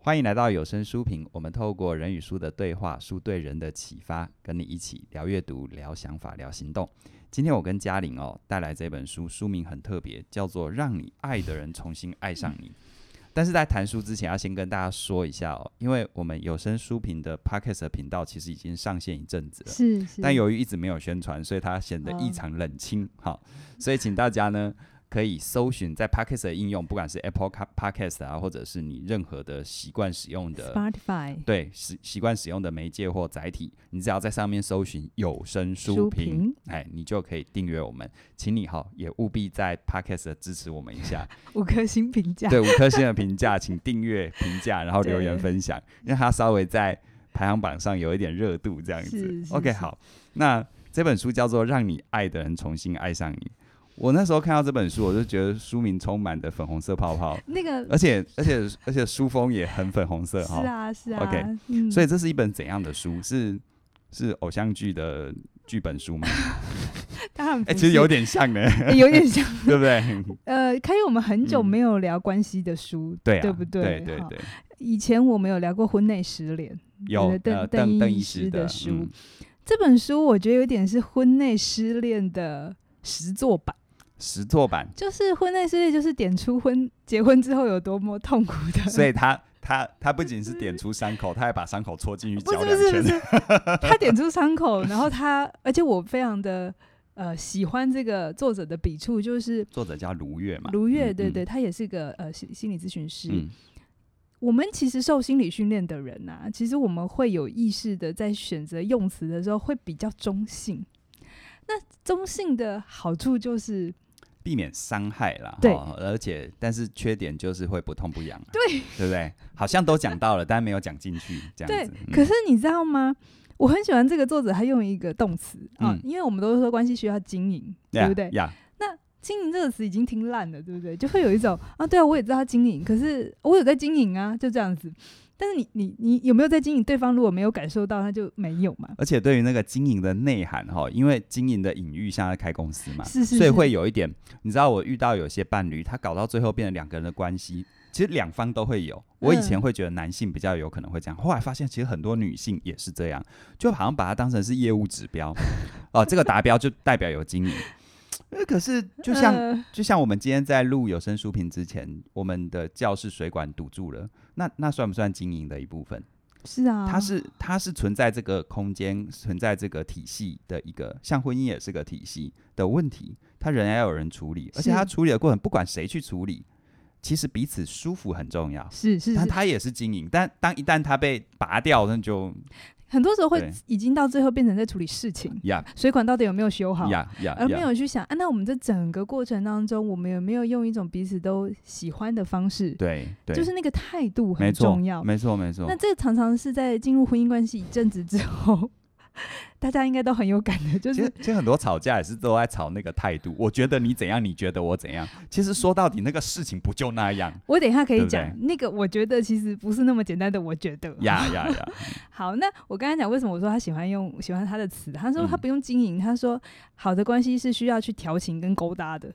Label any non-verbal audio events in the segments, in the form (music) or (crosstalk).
欢迎来到有声书评，我们透过人与书的对话，书对人的启发，跟你一起聊阅读、聊想法、聊行动。今天我跟嘉玲哦带来这本书，书名很特别，叫做《让你爱的人重新爱上你》。但是在谈书之前，要先跟大家说一下哦，因为我们有声书评的 Podcast 频道其实已经上线一阵子了，是是，但由于一直没有宣传，所以它显得异常冷清。好、哦，所以请大家呢。可以搜寻在 Podcast 的应用，不管是 Apple Podcast 啊，或者是你任何的习惯使用的 Spotify，对，习习惯使用的媒介或载体，你只要在上面搜寻有声书评，哎，你就可以订阅我们。请你哈，也务必在 Podcast 支持我们一下，(laughs) 五颗星评价，对，五颗星的评价，请订阅、评价，然后留言分享，让它稍微在排行榜上有一点热度，这样子。OK，好，那这本书叫做《让你爱的人重新爱上你》。我那时候看到这本书，我就觉得书名充满的粉红色泡泡，那个，而且而且而且书封也很粉红色哈。是啊是啊。OK，、嗯、所以这是一本怎样的书？是是偶像剧的剧本书吗？(laughs) 当然，哎、欸，其实有点像呢、欸，有点像，(laughs) 对不对？呃，可以我们很久没有聊关系的书，嗯、对、啊、对不对？对对对。以前我们有聊过婚内失恋，有邓邓邓医师的书、嗯。这本书我觉得有点是婚内失恋的实作版。实作版就是婚内失恋，就是点出婚结婚之后有多么痛苦的。所以他 (laughs) 他他不仅是点出伤口，他还把伤口戳进去搅两圈。不是不 (laughs) 是他点出伤口，然后他，而且我非常的呃喜欢这个作者的笔触，就是作者叫卢月嘛，卢月对对，他也是个呃心心理咨询师、嗯。我们其实受心理训练的人呐、啊，其实我们会有意识的在选择用词的时候会比较中性。那中性的好处就是。避免伤害啦，对，而且但是缺点就是会不痛不痒，对，对不对？好像都讲到了，但没有讲进去，这样子。对，可是你知道吗？我很喜欢这个作者，他用一个动词啊、嗯，因为我们都是说关系需要经营、嗯，对不对？经营这个词已经听烂了，对不对？就会有一种啊，对啊，我也知道他经营，可是我有在经营啊，就这样子。但是你你你有没有在经营？对方如果没有感受到，他就没有嘛。而且对于那个经营的内涵哈，因为经营的隐喻像在开公司嘛，是是是，所以会有一点。你知道我遇到有些伴侣，他搞到最后变成两个人的关系，其实两方都会有。我以前会觉得男性比较有可能会这样，后来发现其实很多女性也是这样，就好像把它当成是业务指标哦，这个达标就代表有经营。呃，可是就像、呃、就像我们今天在录有声书评之前，我们的教室水管堵住了，那那算不算经营的一部分？是啊，它是它是存在这个空间、存在这个体系的一个，像婚姻也是个体系的问题，它仍然要有人处理，而且它处理的过程，不管谁去处理，其实彼此舒服很重要。是是，是，但它也是经营，但当一旦它被拔掉，那就。很多时候会已经到最后变成在处理事情.水管到底有没有修好.而没有去想啊，那我们这整个过程当中，我们有没有用一种彼此都喜欢的方式？对，对就是那个态度很重要，没错，没错。那这个常常是在进入婚姻关系一阵子之后。大家应该都很有感的，(laughs) 就是其实，其实很多吵架也是都在吵那个态度。我觉得你怎样，你觉得我怎样。其实说到底，那个事情不就那样？我等一下可以讲那个，我觉得其实不是那么简单的。我觉得呀呀 (laughs) 呀！好，那我刚才讲为什么我说他喜欢用喜欢他的词？他说他不用经营，他说好的关系是需要去调情跟勾搭的。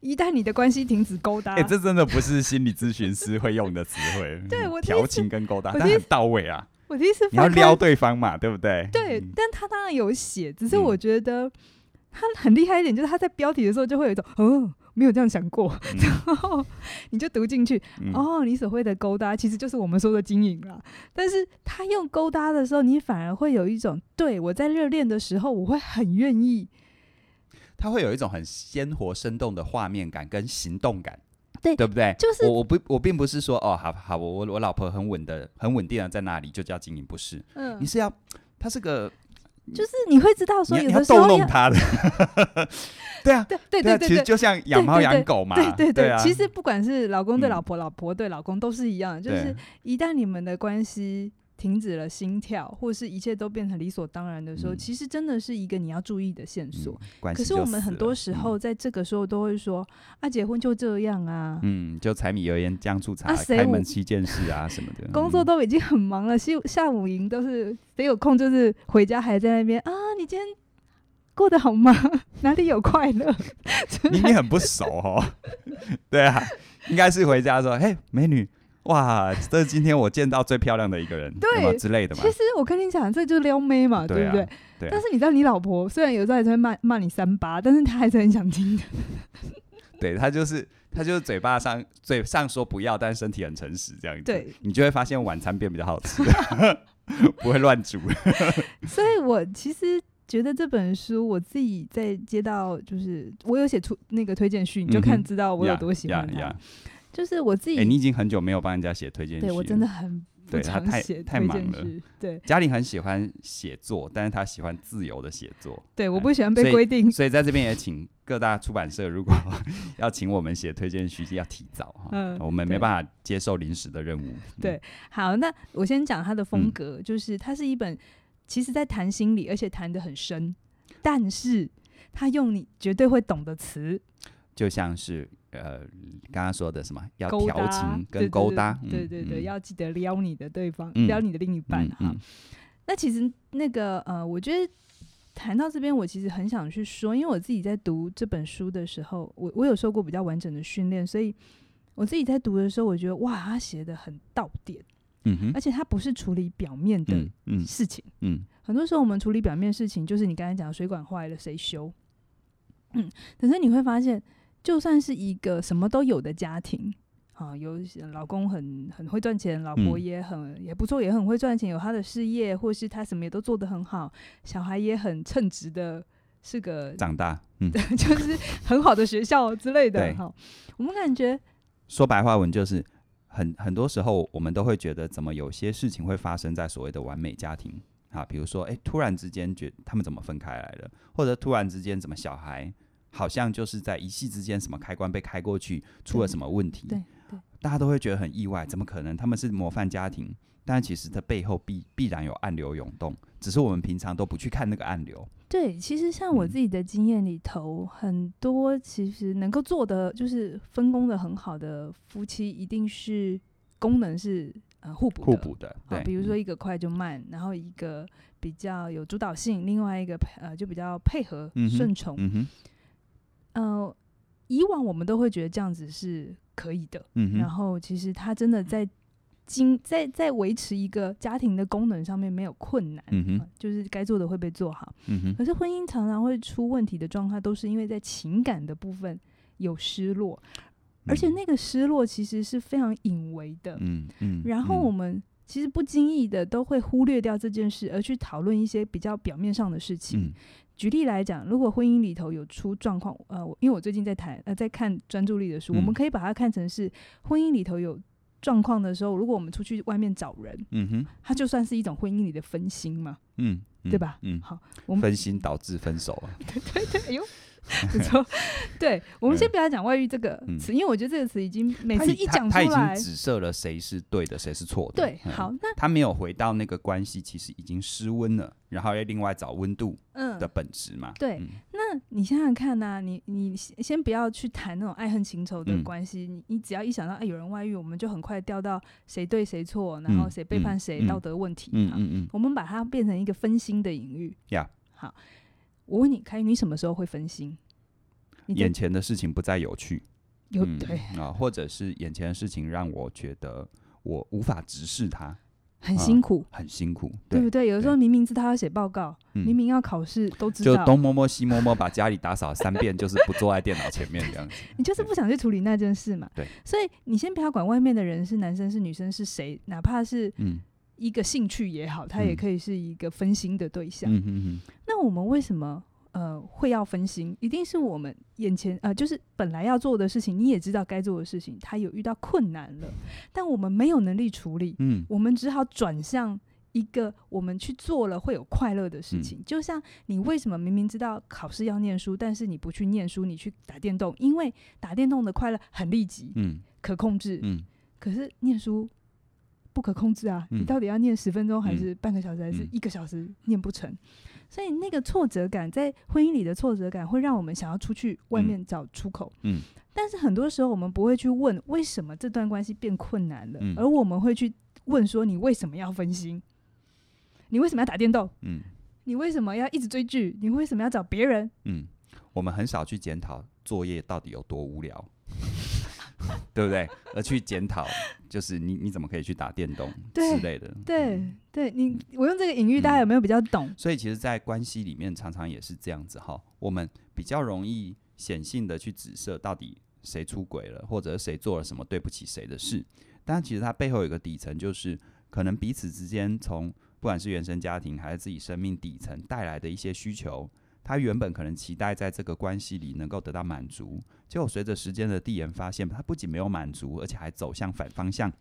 一旦你的关系停止勾搭，哎、欸，这真的不是心理咨询师会用的词汇。对，我调情跟勾搭，但很到位啊。我的意思，你要撩对方嘛，对不对？对，嗯、但他当然有写，只是我觉得他很厉害一点，就是他在标题的时候就会有一种，哦，没有这样想过，嗯、(laughs) 然后你就读进去、嗯，哦，你所谓的勾搭其实就是我们说的经营啦。但是他用勾搭的时候，你反而会有一种，对，我在热恋的时候，我会很愿意，他会有一种很鲜活生动的画面感跟行动感。对，对不对？就是我，我不，我并不是说哦，好好，我我我老婆很稳的，很稳定的在那里，就叫经营，不是。嗯，你是要，他是个，就是你会知道说，有的时候要逗弄他的。(laughs) 对啊，对对对对，其实就像养猫养狗嘛，对对对，啊。其实不管是老公对老婆，嗯、老婆对老公，都是一样的，就是一旦你们的关系。停止了心跳，或是一切都变成理所当然的时候，嗯、其实真的是一个你要注意的线索、嗯。可是我们很多时候在这个时候都会说：“嗯、啊，结婚就这样啊。”嗯，就柴米油盐酱醋茶，啊、开门七件事啊什么的。(laughs) 工作都已经很忙了，下下午营都是谁有空就是回家还在那边啊？你今天过得好吗？(laughs) 哪里有快乐？你你很不熟哦。(laughs) 对啊，应该是回家说：“嘿，美女。”哇，这是今天我见到最漂亮的一个人，对有有之类的嘛。其实我跟你讲，这就是撩妹嘛，对，不对？对啊、但是你知道，你老婆虽然有时候还是会骂骂你三八，但是她还是很想听的。(laughs) 对，她就是她就是嘴巴上嘴上说不要，但是身体很诚实这样子。对，你就会发现晚餐变比较好吃，(laughs) 不会乱煮。(laughs) 所以我其实觉得这本书，我自己在接到就是我有写出那个推荐序，你就看知道我有多喜欢它。嗯就是我自己，哎、欸，你已经很久没有帮人家写推荐序，对我真的很对他太太忙了。对，嘉玲很喜欢写作，但是他喜欢自由的写作。对，我不喜欢被规定，所以在这边也请各大出版社，如果 (laughs) 要请我们写推荐序，要提早哈。嗯，我们没办法接受临时的任务。对，嗯、好，那我先讲他的风格，嗯、就是它是一本，其实在谈心理，而且谈的很深，但是他用你绝对会懂的词，就像是。呃，刚刚说的什么要调情跟勾搭，对对对，要记得撩你的对方，撩你的另一半哈。那其实那个呃，我觉得谈到这边，我其实很想去说，因为我自己在读这本书的时候，我我有受过比较完整的训练，所以我自己在读的时候，我觉得哇，他写的很到点，嗯哼，而且他不是处理表面的事情，嗯，很多时候我们处理表面事情，就是你刚才讲水管坏了谁修，嗯，可是你会发现。就算是一个什么都有的家庭，啊，有老公很很会赚钱，老婆也很、嗯、也不错，也很会赚钱，有他的事业，或是他什么也都做得很好，小孩也很称职的，是个长大，嗯，(laughs) 就是很好的学校之类的。哈，我们感觉说白话文就是很很多时候我们都会觉得，怎么有些事情会发生在所谓的完美家庭啊？比如说，哎、欸，突然之间觉他们怎么分开来了，或者突然之间怎么小孩。好像就是在一夕之间，什么开关被开过去，出了什么问题？对，对，大家都会觉得很意外，怎么可能？他们是模范家庭，但其实它背后必必然有暗流涌动，只是我们平常都不去看那个暗流。对，其实像我自己的经验里头，嗯、很多其实能够做的就是分工的很好的夫妻，一定是功能是呃互补的。互补的，对，比如说一个快就慢，嗯、然后一个比较有主导性，另外一个呃就比较配合顺从。嗯哼。呃，以往我们都会觉得这样子是可以的，然后其实他真的在经在在维持一个家庭的功能上面没有困难，嗯哼，呃，就是该做的会被做好。可是婚姻常常会出问题的状态，都是因为在情感的部分有失落，而且那个失落其实是非常隐微的，嗯嗯。然后我们其实不经意的都会忽略掉这件事，而去讨论一些比较表面上的事情。嗯举例来讲，如果婚姻里头有出状况，呃，因为我最近在谈呃，在看专注力的书，嗯、我们可以把它看成是婚姻里头有状况的时候，如果我们出去外面找人，嗯哼，它就算是一种婚姻里的分心嘛，嗯，嗯对吧？嗯，好，我们分心导致分手啊，(laughs) 对对对，哎呦。(laughs) 不错，对，我们先不要讲外遇这个词，因为我觉得这个词已经每次一讲出来，他已经指涉了谁是对的，谁是错的。对，好，那他没有回到那个关系，其实已经失温了，然后要另外找温度的本质嘛。对，那你想想看呐，你你先不要去谈那种爱恨情仇的关系，你你只要一想到哎有人外遇，我们就很快掉到谁对谁错，然后谁背叛谁，道德问题。嗯嗯嗯，我们把它变成一个分心的隐喻。呀，好。我问你，开，你什么时候会分心？眼前的事情不再有趣，有对啊，或者是眼前的事情让我觉得我无法直视它，很辛苦，很辛苦，对不对？有的时候明明知道要写报告，明明要考试，都知道，就东摸摸西摸摸，把家里打扫三遍，就是不坐在电脑前面这样子。你就是不想去处理那件事嘛？对，所以你先不要管外面的人是男生是女生是谁，哪怕是一个兴趣也好，它也可以是一个分心的对象。那我们为什么？呃，会要分心，一定是我们眼前呃，就是本来要做的事情，你也知道该做的事情，它有遇到困难了，但我们没有能力处理，嗯，我们只好转向一个我们去做了会有快乐的事情。嗯，就像你为什么明明知道考试要念书，但是你不去念书，你去打电动，因为打电动的快乐很立即，嗯，可控制，嗯，可是念书不可控制啊，嗯，你到底要念十分钟还是半个小时还是一个小时，念不成。所以那个挫折感，在婚姻里的挫折感，会让我们想要出去外面找出口。嗯，但是很多时候我们不会去问为什么这段关系变困难了，而我们会去问说，你为什么要分心？你为什么要打电动？嗯，你为什么要一直追剧？你为什么要找别人？嗯，我们很少去检讨作业到底有多无聊。对不对？而去检讨，就是你你怎么可以去打电动之类的。对对，你我用这个隐喻，大家有没有比较懂？嗯、所以其实，在关系里面，常常也是这样子哈。我们比较容易显性的去指涉到底谁出轨了，或者谁做了什么对不起谁的事。但其实它背后有个底层，就是可能彼此之间从不管是原生家庭还是自己生命底层带来的一些需求。他原本可能期待在这个关系里能够得到满足，结果随着时间的递延，发现他不仅没有满足，而且还走向反方向，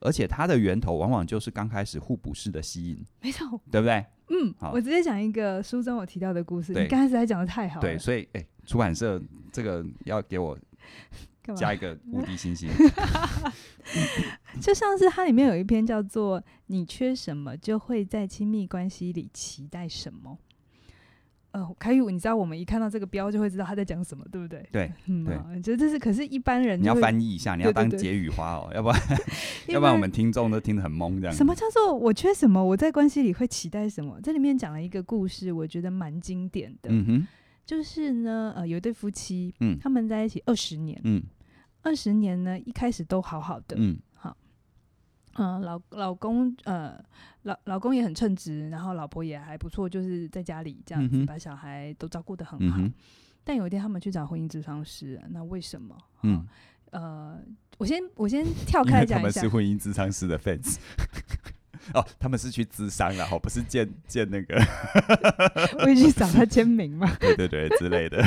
而且它的源头往往就是刚开始互补式的吸引，没错，对不对？嗯，好，我直接讲一个书中我提到的故事，你刚开始还讲的太好了，对，所以哎、欸，出版社这个要给我加一个无敌星星，(laughs) 就像是它里面有一篇叫做“你缺什么，就会在亲密关系里期待什么”。呃，凯宇，你知道我们一看到这个标就会知道他在讲什么，对不对？对，嗯，对，觉得这是，可是一般人你要翻译一下，你要当解语花哦，对对对，要不然 (laughs) (laughs) 要不然我们听众都听得很懵这样。什么叫做我缺什么？我在关系里会期待什么？这里面讲了一个故事，我觉得蛮经典的。嗯哼，就是呢，呃，有一对夫妻，嗯，他们在一起二十年，嗯，二十年呢，一开始都好好的，嗯。嗯，老老公呃，老老公也很称职，然后老婆也还不错，就是在家里这样子把小孩都照顾得很好。嗯、但有一天他们去找婚姻咨商师，那为什么？嗯，呃，我先我先 (laughs) 跳开来讲一下，他们是婚姻咨商师的 fans。(laughs) 哦，他们是去咨商然后不是见见那个，(laughs) 我已经找他签名嘛，对对对之类的。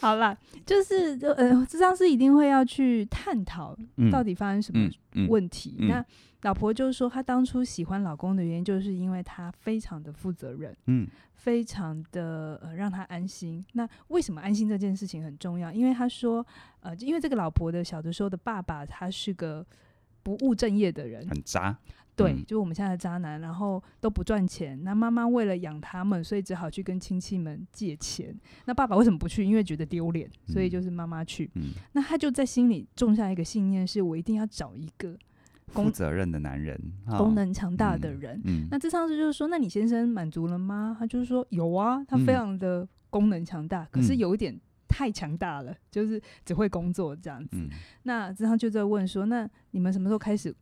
好啦，就是呃，咨商师一定会要去探讨到底发生什么问题。嗯嗯嗯、那老婆就是说，她当初喜欢老公的原因，就是因为他非常的负责任，嗯，非常的呃让他安心。那为什么安心这件事情很重要？因为他说，呃，因为这个老婆的小的时候的爸爸，他是个不务正业的人，很渣。对，就是我们现在的渣男，然后都不赚钱。那妈妈为了养他们，所以只好去跟亲戚们借钱。那爸爸为什么不去？因为觉得丢脸，所以就是妈妈去。嗯，那他就在心里种下一个信念，是我一定要找一个负责任的男人，功能强大的人。嗯，嗯，那这上次就是说，那你先生满足了吗？他就是说有啊，他非常的功能强大，嗯，可是有一点太强大了，就是只会工作这样子。嗯，那这上就在问说，那你们什么时候开始？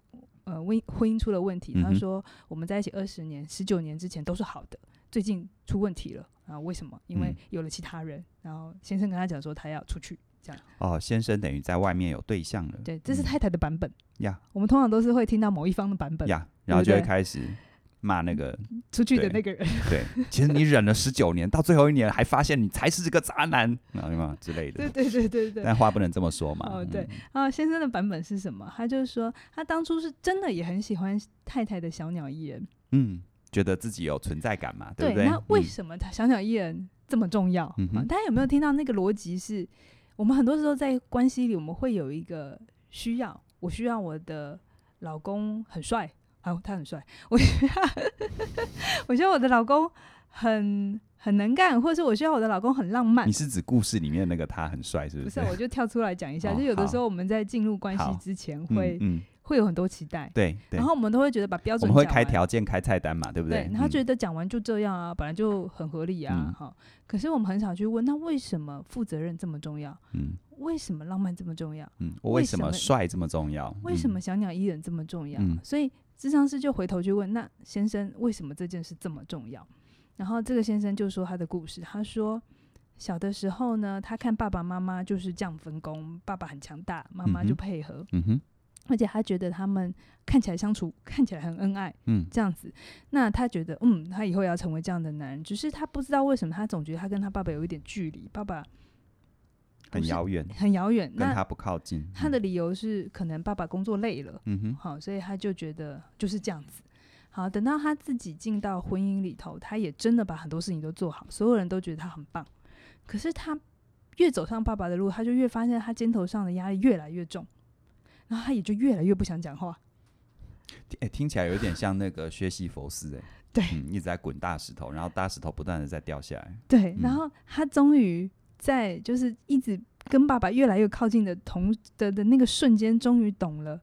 呃，婚婚姻出了问题，他说我们在一起二十年，十九年之前都是好的，最近出问题了啊？为什么？因为有了其他人，然后先生跟他讲说他要出去，这样。哦，先生等于在外面有对象了。对，这是太太的版本呀。我们通常都是会听到某一方的版本呀，然后就会开始。骂那个出去的那个人，对，其实你忍了十九年，到最后一年还发现你才是这个渣男，(laughs) 啊嘛之类的。对对对对对。但话不能这么说嘛。哦，对。然后先生的版本是什么？他就是说，他当初是真的也很喜欢太太的小鸟依人，嗯，觉得自己有存在感嘛，对不对？那为什么他小鸟依人这么重要？嗯哼。大家有没有听到那个逻辑？是我们很多时候在关系里，我们会有一个需要，我需要我的老公很帅。哦，他很帅，我需要，我觉得我的老公很很能干，或者是我需要我的老公很浪漫。你是指故事里面那个他很帅，是不是？不是，我就跳出来讲一下，哦、就有的时候我们在进入关系之前会、嗯嗯、会有很多期待，对，对，然后我们都会觉得把标准，我们会开条件、开菜单嘛，对不对？对，然后觉得讲完就这样啊，本来就很合理啊，哈、嗯。可是我们很少去问，那为什么负责任这么重要？嗯。为什么浪漫这么重要？嗯，我为什么帅这么重要？为什么小鸟依人这么重要？嗯、所以智商师就回头去问，那先生为什么这件事这么重要？然后这个先生就说他的故事，他说小的时候呢，他看爸爸妈妈就是这样分工，爸爸很强大，妈妈就配合，嗯哼，而且他觉得他们看起来相处看起来很恩爱，嗯，这样子，那他觉得嗯，他以后要成为这样的男人，只是他不知道为什么他总觉得他跟他爸爸有一点距离，爸爸。很遥远，很遥远，跟他不靠近。他的理由是，可能爸爸工作累了，嗯哼，好，所以他就觉得就是这样子。好，等到他自己进到婚姻里头，他也真的把很多事情都做好，所有人都觉得他很棒。可是他越走上爸爸的路，他就越发现他肩头上的压力越来越重，然后他也就越来越不想讲话。哎、欸，听起来有点像那个薛西佛斯，哎，(laughs) 对、嗯，一直在滚大石头，然后大石头不断的在掉下来。对，然后他终于。在就是一直跟爸爸越来越靠近的同的的那个瞬间，终于懂了，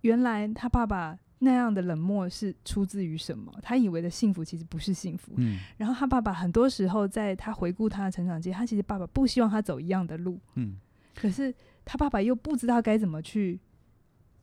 原来他爸爸那样的冷漠是出自于什么？他以为的幸福其实不是幸福。嗯。然后他爸爸很多时候在他回顾他的成长期，他其实爸爸不希望他走一样的路。嗯。可是他爸爸又不知道该怎么去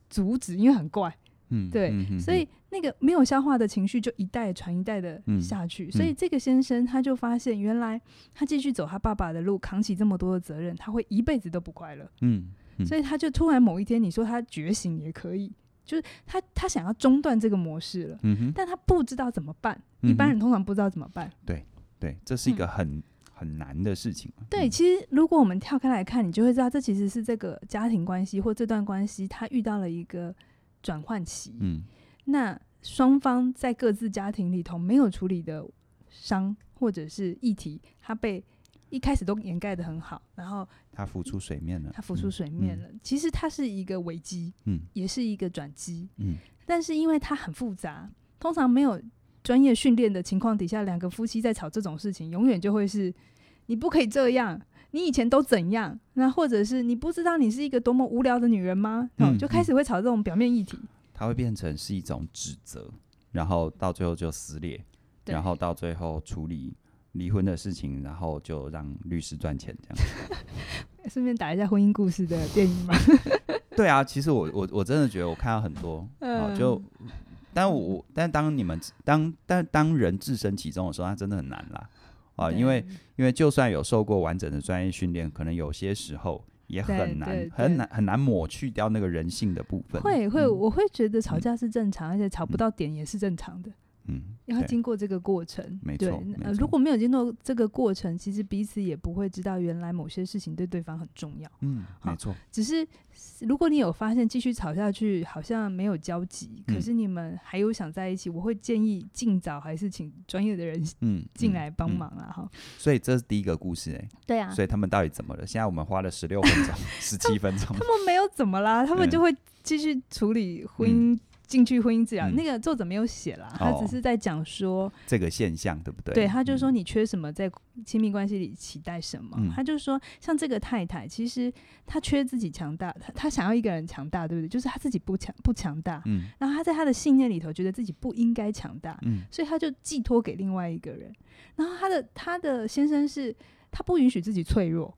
阻止，因为很怪。嗯，对，所以那个没有消化的情绪就一代传一代的下去，所以这个先生他就发现，原来他继续走他爸爸的路，扛起这么多的责任，他会一辈子都不快乐。嗯，嗯，所以他就突然某一天，你说他觉醒也可以，就是他他想要中断这个模式了，嗯哼，但他不知道怎么办。嗯、一般人通常不知道怎么办。对对，这是一个很、嗯、很难的事情。对，其实如果我们跳开来看，你就会知道，这其实是这个家庭关系或这段关系，他遇到了一个转换期。嗯。那双方在各自家庭里头没有处理的伤或者是议题，他被一开始都掩盖的很好，然后他浮出水面了，他浮出水面了。其实它是一个危机，嗯，也是一个转机，嗯。但是因为它很复杂，通常没有专业训练的情况底下，两个夫妻在吵这种事情，永远就会是你不可以这样，你以前都怎样？那或者是你不知道你是一个多么无聊的女人吗？嗯，就开始会吵这种表面议题。它会变成是一种指责，然后到最后就撕裂，然后到最后处理离婚的事情，然后就让律师赚钱这样。(laughs) 顺便打一下婚姻故事的电影嘛。(laughs) 对啊，其实我我我真的觉得我看到很多，嗯、就但我但当你们当但当人置身其中的时候，它真的很难啦啊，因为因为就算有受过完整的专业训练，可能有些时候。也很难，很难，很难抹去掉那个人性的部分。会会，我会觉得吵架是正常，嗯、而且吵不到点也是正常的。嗯，要经过这个过程，没错。呃，如果没有经过这个过程，其实彼此也不会知道原来某些事情对对方很重要。嗯，没错。只是如果你有发现继续吵下去好像没有交集，嗯、可是你们还有想在一起，我会建议尽早还是请专业的人嗯进来帮忙啊哈。所以这是第一个故事哎、欸。对啊。所以他们到底怎么了？现在我们花了十六分钟、十七分钟。(laughs) 他们没有怎么啦，他们就会继续处理婚姻。嗯进去婚姻治疗，嗯、那个作者没有写啦，他只是在讲说、哦、这个现象对不对？对，他就说你缺什么，在亲密关系里期待什么。嗯、他就说，像这个太太，其实她缺自己强大，她她想要一个人强大，对不对？就是她自己不强不强大，嗯，然后她在她的信念里头觉得自己不应该强大，嗯，所以她就寄托给另外一个人。然后她的她的先生是，他不允许自己脆弱。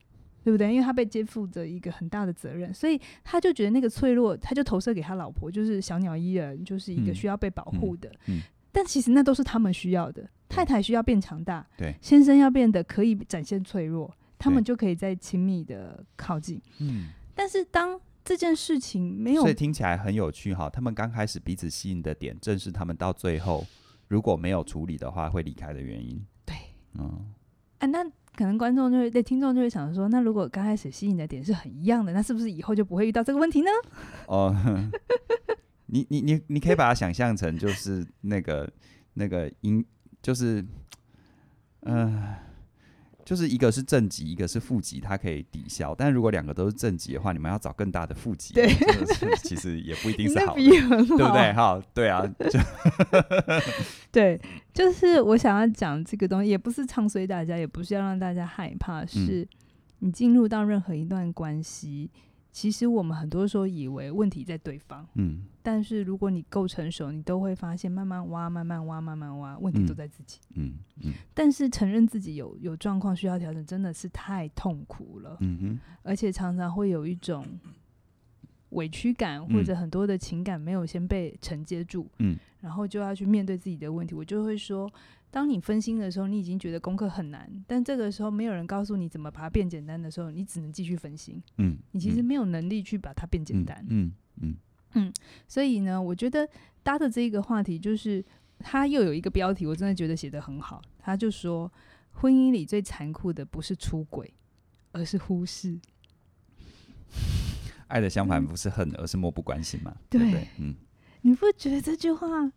对不对？因为他被肩负着一个很大的责任，所以他就觉得那个脆弱，他就投射给他老婆，就是小鸟依人，就是一个需要被保护的。嗯但其实那都是他们需要的。太太需要变强大，对，先生要变得可以展现脆弱，他们就可以再亲密的靠近。嗯，但是当这件事情没有，所以听起来很有趣哈。他们刚开始彼此吸引的点，正是他们到最后如果没有处理的话会离开的原因。对，嗯，啊，那。可能观众就会对听众就会想说，那如果刚开始吸引的点是很一样的，那是不是以后就不会遇到这个问题呢？(laughs) 哦，(laughs) 你你你你可以把它想象成就是那个那个音，就是嗯。就是一个是正极，一个是负极，它可以抵消。但如果两个都是正极的话，你们要找更大的负极，对，其实也不一定是好的，对不对？哈，对啊，就 (laughs) 对，就是我想要讲这个东西，也不是唱衰大家，也不是要让大家害怕，是你进入到任何一段关系。其实我们很多时候以为问题在对方，嗯，但是如果你够成熟，你都会发现，慢慢挖，慢慢挖，慢慢挖，问题都在自己，嗯嗯。嗯，但是承认自己有有状况需要调整，真的是太痛苦了，嗯哼，而且常常会有一种委屈感，或者很多的情感没有先被承接住，嗯，然后就要去面对自己的问题。我就会说。当你分心的时候，你已经觉得功课很难，但这个时候没有人告诉你怎么把它变简单的时候，你只能继续分心。嗯，你其实没有能力去把它变简单。嗯嗯嗯，所以呢，我觉得搭的这一个话题就是，他又有一个标题，我真的觉得写得很好。他就说，婚姻里最残酷的不是出轨，而是忽视。爱的相反不是恨，嗯、而是漠不关心嘛？对，对，对，嗯，你不觉得这句话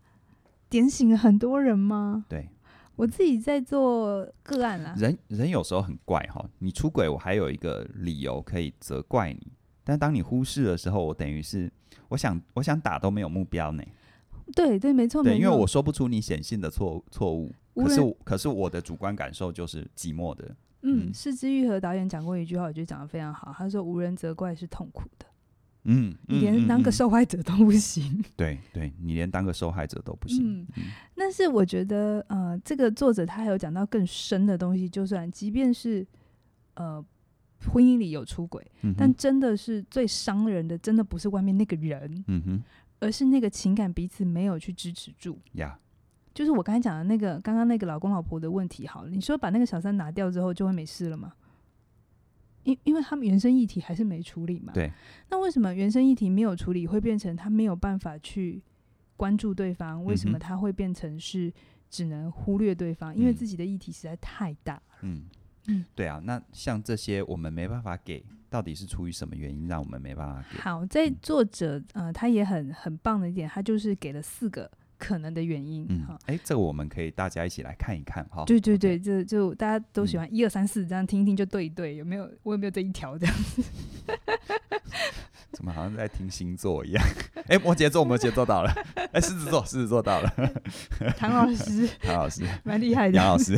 点醒了很多人吗？对。我自己在做个案啦。人人有时候很怪哈，你出轨，我还有一个理由可以责怪你，但当你忽视的时候，我等于是我想我想打都没有目标呢。对对，没错，对，因为我说不出你显性的错错误，可是可是我的主观感受就是寂寞的。嗯，是枝裕和导演讲过一句话，我觉得讲得非常好，他说：“无人责怪是痛苦的。”嗯，你连当个受害者都不行。嗯嗯嗯、对，对你连当个受害者都不行。嗯，嗯，但是我觉得，呃，这个作者他还有讲到更深的东西，就算即便是呃婚姻里有出轨，嗯，但真的是最伤人的，真的不是外面那个人，嗯哼，而是那个情感彼此没有去支持住。呀，就是我刚才讲的那个，刚刚那个老公老婆的问题。好了，你说把那个小三拿掉之后就会没事了吗？因因为他们原生议题还是没处理嘛。对。那为什么原生议题没有处理，会变成他没有办法去关注对方？为什么他会变成是只能忽略对方？嗯、因为自己的议题实在太大了。嗯。嗯，对啊，那像这些我们没办法给，到底是出于什么原因让我们没办法给？好，在作者呃，他也很很棒的一点，他就是给了四个可能的原因。嗯，哎，这个我们可以大家一起来看一看哈。对对对，这 Okay 就大家都喜欢一二三四这样听一听就对一对，有没有？我有没有这一条这样子？(laughs) 怎么好像在听星座一样？(laughs) 哎，摩羯座，摩羯座到了。哎，狮子座，狮子座到了。(laughs) 唐老师，唐老师，蛮厉害的。杨老师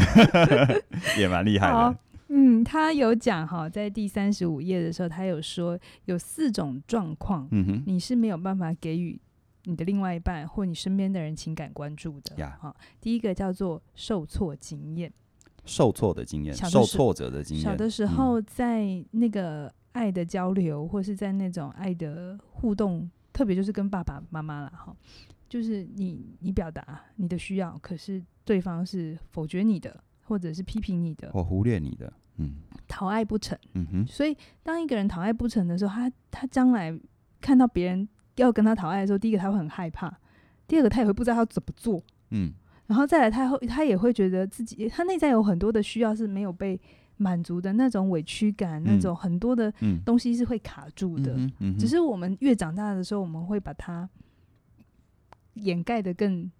也蛮厉害的。嗯，他有讲哈，在第三十五页的时候，他有说有四种状况，嗯哼，你是没有办法给予你的另外一半或你身边的人情感关注的。第一个叫做受挫经验，受挫的经验，受挫折的经验。小的时候，在那个爱的交流，或是在那种爱的互动，特别就是跟爸爸妈妈了哈，就是你你表达你的需要，可是对方是否决你的，或者是批评你的，或忽略你的。嗯，讨爱不成。嗯哼，所以当一个人讨爱不成的时候，他他将来看到别人要跟他讨爱的时候，第一个他会很害怕，第二个他也会不知道他怎么做。嗯，然后再来他会他也会觉得自己他内在有很多的需要是没有被满足的那种委屈感，嗯、那种很多的东西是会卡住的。嗯嗯、只是我们越长大的时候，我们会把它掩盖的更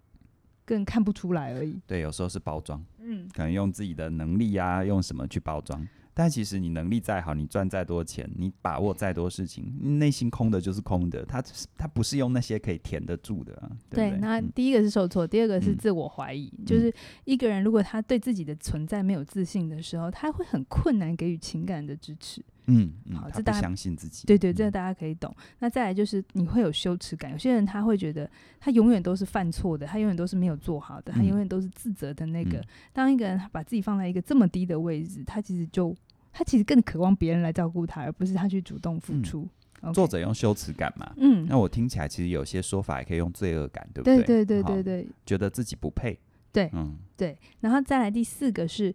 更看不出来而已。对，有时候是包装。嗯，可能用自己的能力啊，用什么去包装？但其实你能力再好，你赚再多钱，你把握再多事情，内心空的就是空的。他他不是用那些可以填得住的啊。对，对，那第一个是受挫，嗯、第二个是自我怀疑。嗯、就是一个人如果他对自己的存在没有自信的时候，他会很困难给予情感的支持。嗯，好，这大家相信自己。对对，这大家可以懂。嗯、那再来就是你会有羞耻感，有些人他会觉得他永远都是犯错的，他永远都是没有做好的，他永远都是自责的那个。嗯、当一个人把自己放在一个这么低的位置，他其实就他其实更渴望别人来照顾他，而不是他去主动付出。嗯、Okay 作者用羞耻感嘛，嗯，那我听起来其实有些说法也可以用罪恶感，对不对？对对对对对，觉得自己不配。对，嗯，对。然后再来第四个是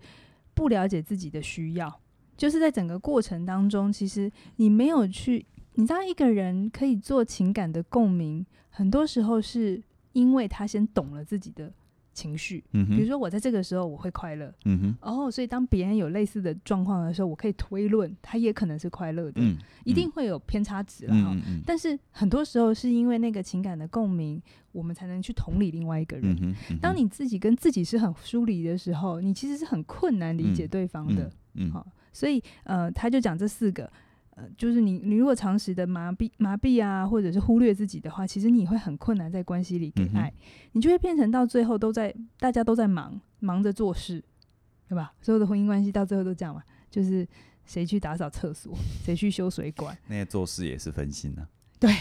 不了解自己的需要。就是在整个过程当中，其实你没有去，你知道一个人可以做情感的共鸣，很多时候是因为他先懂了自己的情绪。嗯。比如说我在这个时候我会快乐。嗯哼。哦，所以当别人有类似的状况的时候，我可以推论他也可能是快乐的。嗯。一定会有偏差值了。哈。但是很多时候是因为那个情感的共鸣，我们才能去同理另外一个人。当你自己跟自己是很疏离的时候，你其实是很困难理解对方的。嗯。好。所以，呃，他就讲这四个，呃，就是你，你如果长时的麻痹、麻痹啊，或者是忽略自己的话，其实你会很困难在关系里给爱，嗯、你就会变成到最后都在大家都在忙，忙着做事，对吧？所有的婚姻关系到最后都这样嘛，就是谁去打扫厕所，谁去修水管，那些做事也是分心的、啊，(laughs) 对。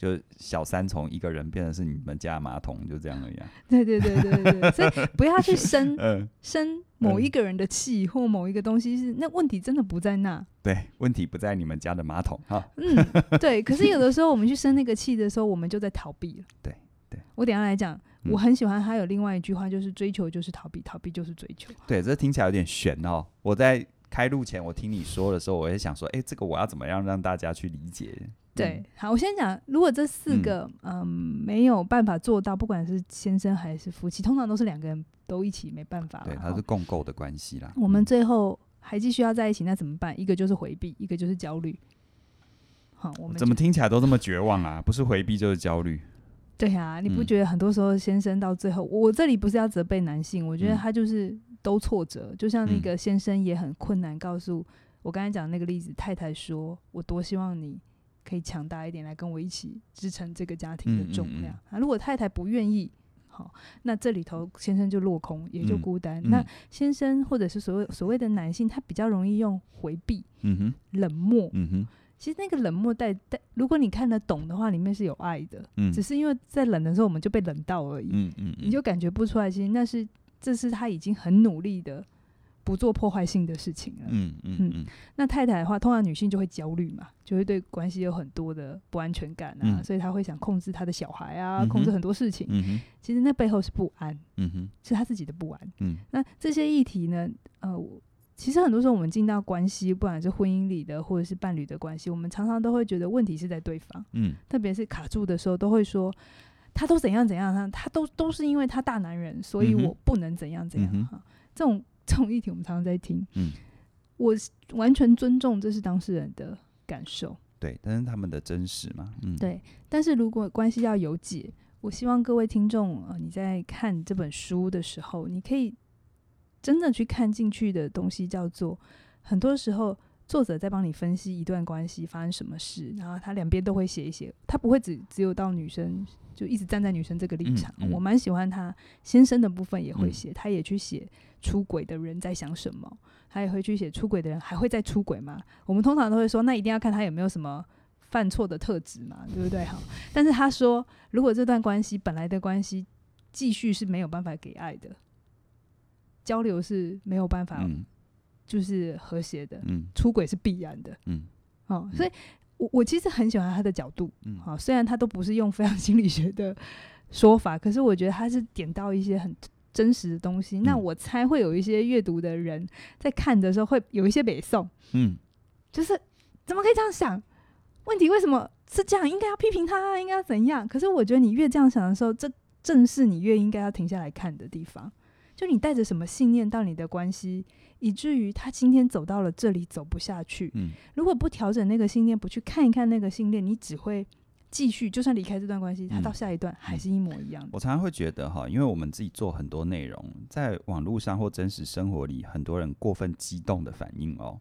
就小三从一个人变成是你们家马桶，就这样而已。对对对对对，所以 (laughs) 不要去生、嗯、生某一个人的气或某一个东西是，是那问题真的不在那。对，问题不在你们家的马桶哈。嗯，对。可是有的时候我们去生那个气的时候，我们就在逃避了。对对。我等下来讲，我很喜欢他有另外一句话，就是追求就是逃避，逃避就是追求。对，这听起来有点悬哦。我在开录前，我听你说的时候，我也想说，哎，这个我要怎么样让大家去理解？对，好，我先讲，如果这四个嗯，嗯没有办法做到，不管是先生还是夫妻，通常都是两个人都一起没办法。对，它是共构的关系啦。我们最后还继续要在一起，那怎么办？一个就是回避，一个就是焦虑。好，我们怎么听起来都这么绝望啊？不是回避就是焦虑。对啊，你不觉得很多时候先生到最后，嗯、我这里不是要责备男性，我觉得他就是都挫折，嗯、就像那个先生也很困难，告诉我刚才讲的那个例子，太太说：“我多希望你。”可以强大一点来跟我一起支撑这个家庭的重量。嗯嗯嗯、啊！如果太太不愿意，好，那这里头先生就落空，也就孤单。嗯、那先生或者是所谓所谓的男性，他比较容易用回避、嗯、哼冷漠。嗯、哼其实那个冷漠带带，如果你看得懂的话，里面是有爱的。嗯、只是因为在冷的时候，我们就被冷到而已。嗯嗯嗯、你就感觉不出来，其实那是这是他已经很努力的。不做破坏性的事情了。嗯嗯嗯，嗯。那太太的话，通常女性就会焦虑嘛，就会对关系有很多的不安全感啊，嗯、所以她会想控制她的小孩啊，嗯、控制很多事情。其实那背后是不安。嗯哼。是她自己的不安。嗯。那这些议题呢？呃，其实很多时候我们进到关系，不管是婚姻里的或者是伴侣的关系，我们常常都会觉得问题是在对方。嗯。特别是卡住的时候，都会说。他都怎样怎样，他他都都是因为他大男人，所以我不能怎样怎样哈。这种这种议题我们常常在听，嗯，我完全尊重这是当事人的感受，对，但是他们的真实嘛，嗯，对。但是如果关系要有解，我希望各位听众呃，你在看这本书的时候，你可以真的去看进去的东西，叫做很多时候。作者在帮你分析一段关系发生什么事，然后他两边都会写一写，他不会只只有到女生就一直站在女生这个立场。嗯嗯、我蛮喜欢他先生的部分也会写，嗯、他也去写出轨的人在想什么，他也会去写出轨的人还会再出轨吗？我们通常都会说，那一定要看他有没有什么犯错的特质嘛，对不对？好，但是他说，如果这段关系本来的关系继续是没有办法给爱的，交流是没有办法。嗯就是和谐的，嗯，出轨是必然的，嗯，哦，所以我我其实很喜欢他的角度，嗯，好，虽然他都不是用非常心理学的说法，可是我觉得他是点到一些很真实的东西。嗯，那我猜会有一些阅读的人在看的时候会有一些北宋，嗯，就是怎么可以这样想？问题为什么是这样？应该要批评他，应该要怎样？可是我觉得你越这样想的时候，这正是你越应该要停下来看的地方。就你带着什么信念到你的关系？以至于他今天走到了这里走不下去。嗯，如果不调整那个信念，不去看一看那个信念，你只会继续。就算离开这段关系，他到下一段还是一模一样的。我常常会觉得哈，因为我们自己做很多内容，在网络上或真实生活里，很多人过分激动的反应哦。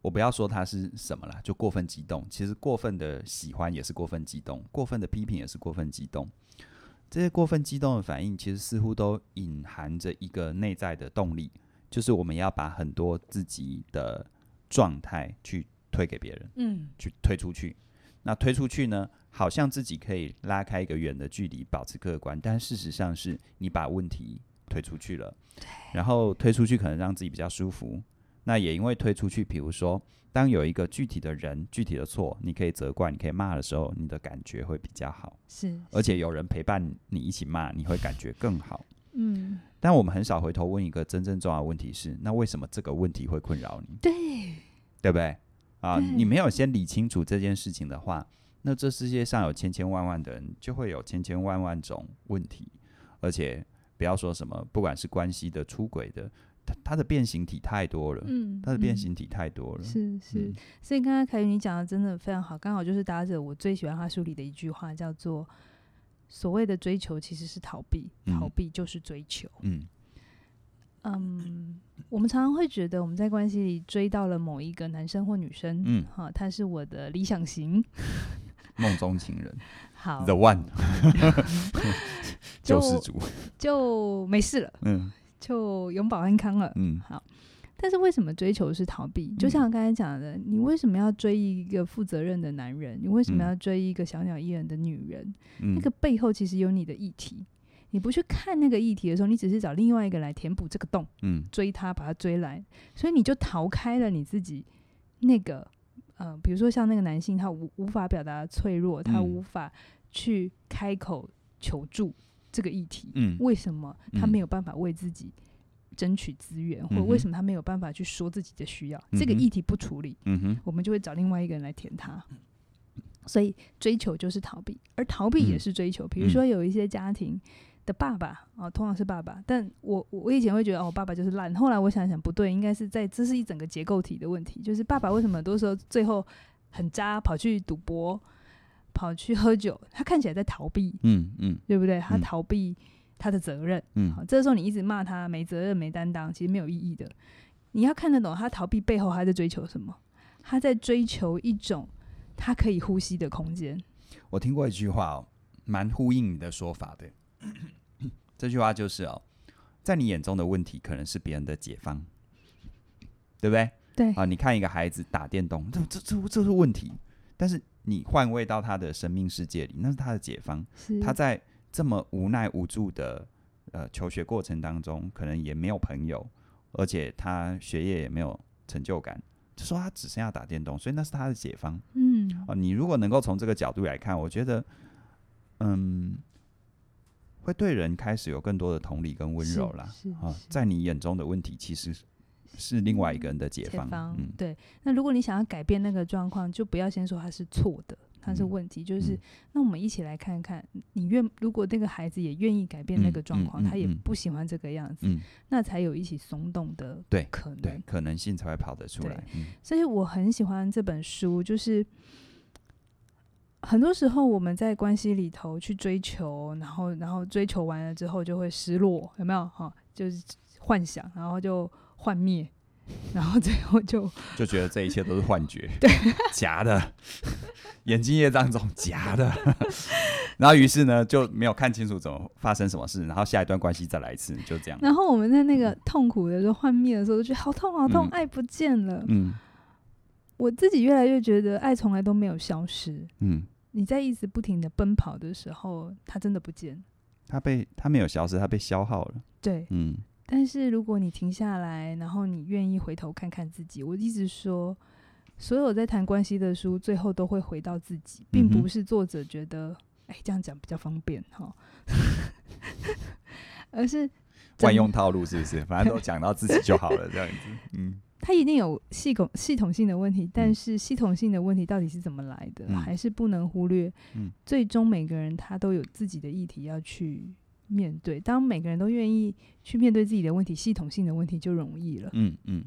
我不要说他是什么了，就过分激动。其实过分的喜欢也是过分激动，过分的批评也是过分激动。这些过分激动的反应，其实似乎都隐含着一个内在的动力。就是我们要把很多自己的状态去推给别人，嗯，去推出去。那推出去呢，好像自己可以拉开一个远的距离，保持客观。但事实上是你把问题推出去了，对。然后推出去可能让自己比较舒服。那也因为推出去，比如说，当有一个具体的人、具体的错，你可以责怪、你可以骂的时候，你的感觉会比较好。是，是。而且有人陪伴你一起骂，你会感觉更好。嗯，但我们很少回头问一个真正重要的问题是：那为什么这个问题会困扰你？对，对不对？啊，你没有先理清楚这件事情的话，那这世界上有千千万万的人，就会有千千万万种问题。而且不要说什么，不管是关系的、出轨的，它它的变形体太多了。嗯，它的变形体太多了。是是，嗯、所以刚刚凯宇你讲的真的非常好，刚好就是搭着我最喜欢他书里的一句话，叫做。所谓的追求其实是逃避，逃避就是追求。嗯，嗯，我们常常会觉得我们在关系里追到了某一个男生或女生，嗯，哈，他是我的理想型，梦中情人，好，The One，(laughs) (laughs) 救世主，就没事了，嗯，就永保安康了，嗯，好。但是为什么追求是逃避？就像我刚才讲的，嗯，你为什么要追一个负责任的男人？你为什么要追一个小鸟依人的女人？嗯，那个背后其实有你的议题。你不去看那个议题的时候，你只是找另外一个来填补这个洞，嗯，追他，把他追来，所以你就逃开了你自己那个，呃，比如说像那个男性，他无无法表达脆弱，他无法去开口求助这个议题，嗯，为什么他没有办法为自己？争取资源，或者为什么他没有办法去说自己的需要？嗯、这个议题不处理，嗯，我们就会找另外一个人来填它。所以追求就是逃避，而逃避也是追求。嗯、比如说有一些家庭的爸爸啊，通常是爸爸，但我我以前会觉得哦，爸爸就是烂。后来我想想不对，应该是在这是一整个结构体的问题，就是爸爸为什么很多时候最后很渣，跑去赌博，跑去喝酒，他看起来在逃避，嗯嗯，对不对？他逃避。他的责任，嗯，好，这个时候你一直骂他没责任、没担当，其实没有意义的。你要看得懂他逃避背后他在追求什么？他在追求一种他可以呼吸的空间。我听过一句话哦，蛮呼应你的说法的。(coughs) 这句话就是哦，在你眼中的问题可能是别人的解放，对不对？对啊，你看一个孩子打电动，这这这这是问题，但是你换位到他的生命世界里，那是他的解放。他在。这么无奈无助的呃求学过程当中，可能也没有朋友，而且他学业也没有成就感，就说他只剩下打电动，所以那是他的解放。嗯，哦，你如果能够从这个角度来看，我觉得，嗯，会对人开始有更多的同理跟温柔啦。啊，在你眼中的问题，其实是另外一个人的解放。解方嗯，对。那如果你想要改变那个状况，就不要先说他是错的。他是问题，就是、嗯、那我们一起来看看，你愿如果那个孩子也愿意改变那个状况，嗯嗯嗯、他也不喜欢这个样子，嗯、那才有一起松动的可能，可能性才会跑得出来。嗯、所以我很喜欢这本书，就是很多时候我们在关系里头去追求，然后然后追求完了之后就会失落，有没有？哈，就是幻想，然后就幻灭。(laughs) 然后最后就就觉得这一切都是幻觉，(laughs) 对，假的，眼睛业障中假的，(laughs) 然后于是呢就没有看清楚怎么发生什么事，然后下一段关系再来一次，就这样。然后我们在那个痛苦的时候幻灭的时候，就觉得好痛好痛，嗯、爱不见了。嗯，我自己越来越觉得爱从来都没有消失。嗯，你在一直不停的奔跑的时候，它真的不见，它被它没有消失，它被消耗了。对，嗯。但是如果你停下来，然后你愿意回头看看自己，我一直说，所有在谈关系的书，最后都会回到自己，并不是作者觉得，哎、这样讲比较方便哈，(laughs) 而是惯用套路，是不是？反正都讲到自己就好了，这样子。嗯，他一定有系统系统性的问题，但是系统性的问题到底是怎么来的，嗯、还是不能忽略。嗯，最终每个人他都有自己的议题要去。面对，当每个人都愿意去面对自己的问题，系统性的问题就容易了。嗯嗯，嗯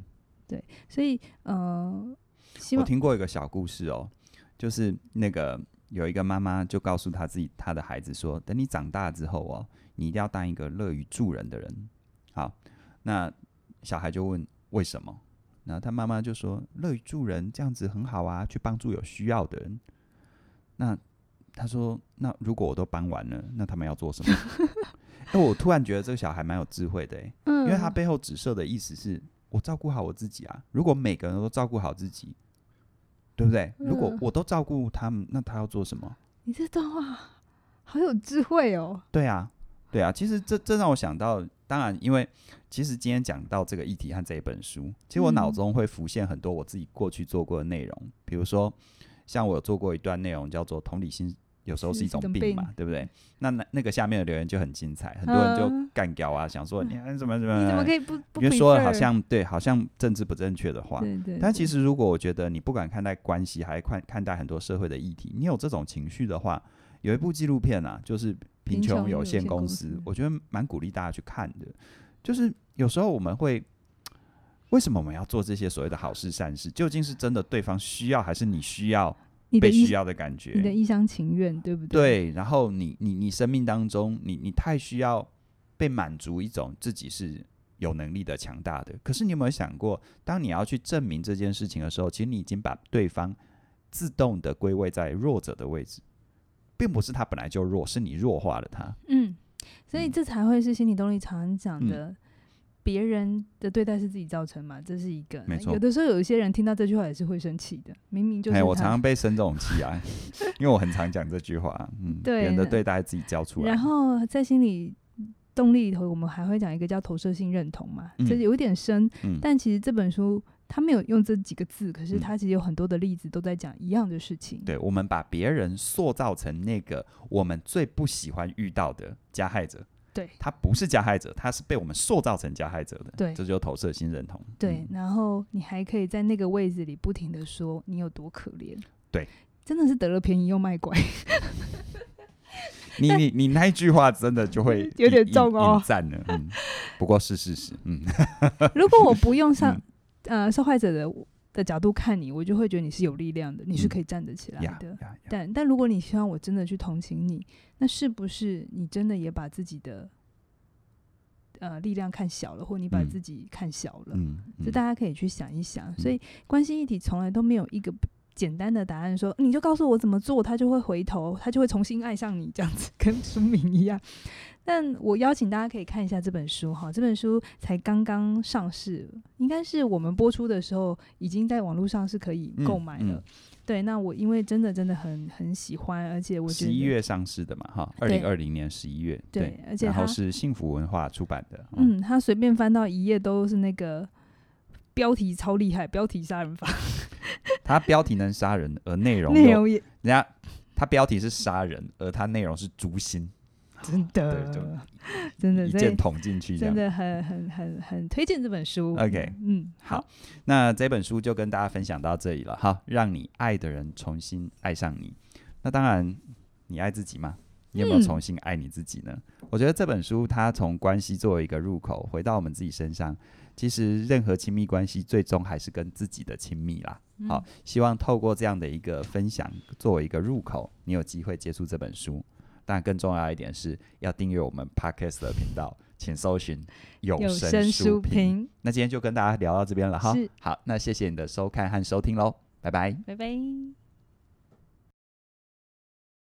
对，所以呃，我听过一个小故事哦，就是那个有一个妈妈就告诉她自己她的孩子说：“等你长大之后哦，你一定要当一个乐于助人的人。”好，那小孩就问为什么？然后他妈妈就说：“乐于助人这样子很好啊，去帮助有需要的人。”那他说：“那如果我都搬完了，那他们要做什么？”那 (laughs) 我突然觉得这个小孩蛮有智慧的，嗯，因为他背后指涉的意思是我照顾好我自己啊。如果每个人都照顾好自己，对不对？如果我都照顾他们，那他要做什么？你这段话好有智慧哦。对啊，对啊。其实这这让我想到，当然，因为其实今天讲到这个议题和这一本书，其实我脑中会浮现很多我自己过去做过的内容，比如说像我有做过一段内容叫做同理心。有时候是一种病嘛，对不对？那那那个下面的留言就很精彩，很多人就干掉啊，想说你还怎么怎么，你怎么可以不不？因为说了好像对，好像政治不正确的话。对对。但其实如果我觉得你不管看待关系，还看看待很多社会的议题，你有这种情绪的话，有一部纪录片啊，就是《贫穷有限公司》，我觉得蛮鼓励大家去看的。就是有时候我们会，为什么我们要做这些所谓的好事善事？究竟是真的对方需要，还是你需要？被需要的感觉，你的一厢情愿，对不对？对，然后你你你生命当中，你你太需要被满足一种自己是有能力的、强大的。可是你有没有想过，当你要去证明这件事情的时候，其实你已经把对方自动的归位在弱者的位置，并不是他本来就弱，是你弱化了他。嗯，所以这才会是心理动力常常讲的。嗯别人的对待是自己造成嘛？这是一个。没错。有的时候有一些人听到这句话也是会生气的，明明就是。哎，我常常被生这种气啊，(laughs) 因为我很常讲这句话。嗯，对。别人的对待自己教出来。然后在心理动力里头，我们还会讲一个叫投射性认同嘛，这有点深。嗯。但其实这本书他没有用这几个字，可是他其实有很多的例子都在讲一样的事情。对，我们把别人塑造成那个我们最不喜欢遇到的加害者。对，他不是加害者，他是被我们塑造成加害者的。对，这就是投射性认同。对，嗯、然后你还可以在那个位置里不停的说你有多可怜。对，真的是得了便宜又卖乖。你你你那一句话真的就会 (laughs) 有点重哦，赞了。嗯，不过是事实。嗯，(laughs) 如果我不用上、嗯、呃受害者的。的角度看你，我就会觉得你是有力量的，你是可以站得起来的。嗯、但但如果你希望我真的去同情你，那是不是你真的也把自己的呃力量看小了，或你把自己看小了？嗯，这、嗯、大家可以去想一想。嗯、所以关系一体从来都没有一个简单的答案说，说你就告诉我怎么做，他就会回头，他就会重新爱上你，这样子跟书名一样。但我邀请大家可以看一下这本书哈，这本书才刚刚上市，应该是我们播出的时候已经在网络上是可以购买了。嗯嗯、对，那我因为真的真的很很喜欢，而且我十一月上市的嘛哈，二零二零年十一月对，对，而且然后是幸福文化出版的。嗯，他随便翻到一页都是那个标题超厉害，标题杀人法。他标题能杀人，而内容内容也人家他标题是杀人，而他内容是诛心。真的，对 (laughs) 真的，一键捅进去，真的很很很很推荐这本书。OK，嗯，好，那这本书就跟大家分享到这里了。好，让你爱的人重新爱上你。那当然，你爱自己吗？你有没有重新爱你自己呢？嗯、我觉得这本书它从关系作为一个入口，回到我们自己身上。其实任何亲密关系最终还是跟自己的亲密啦。好，希望透过这样的一个分享作为一个入口，你有机会接触这本书。但更重要一点是要订阅我们 Podcast 的频道，请搜寻有声书评。那今天就跟大家聊到这边了哈。好，那谢谢你的收看和收听喽，拜拜，拜拜。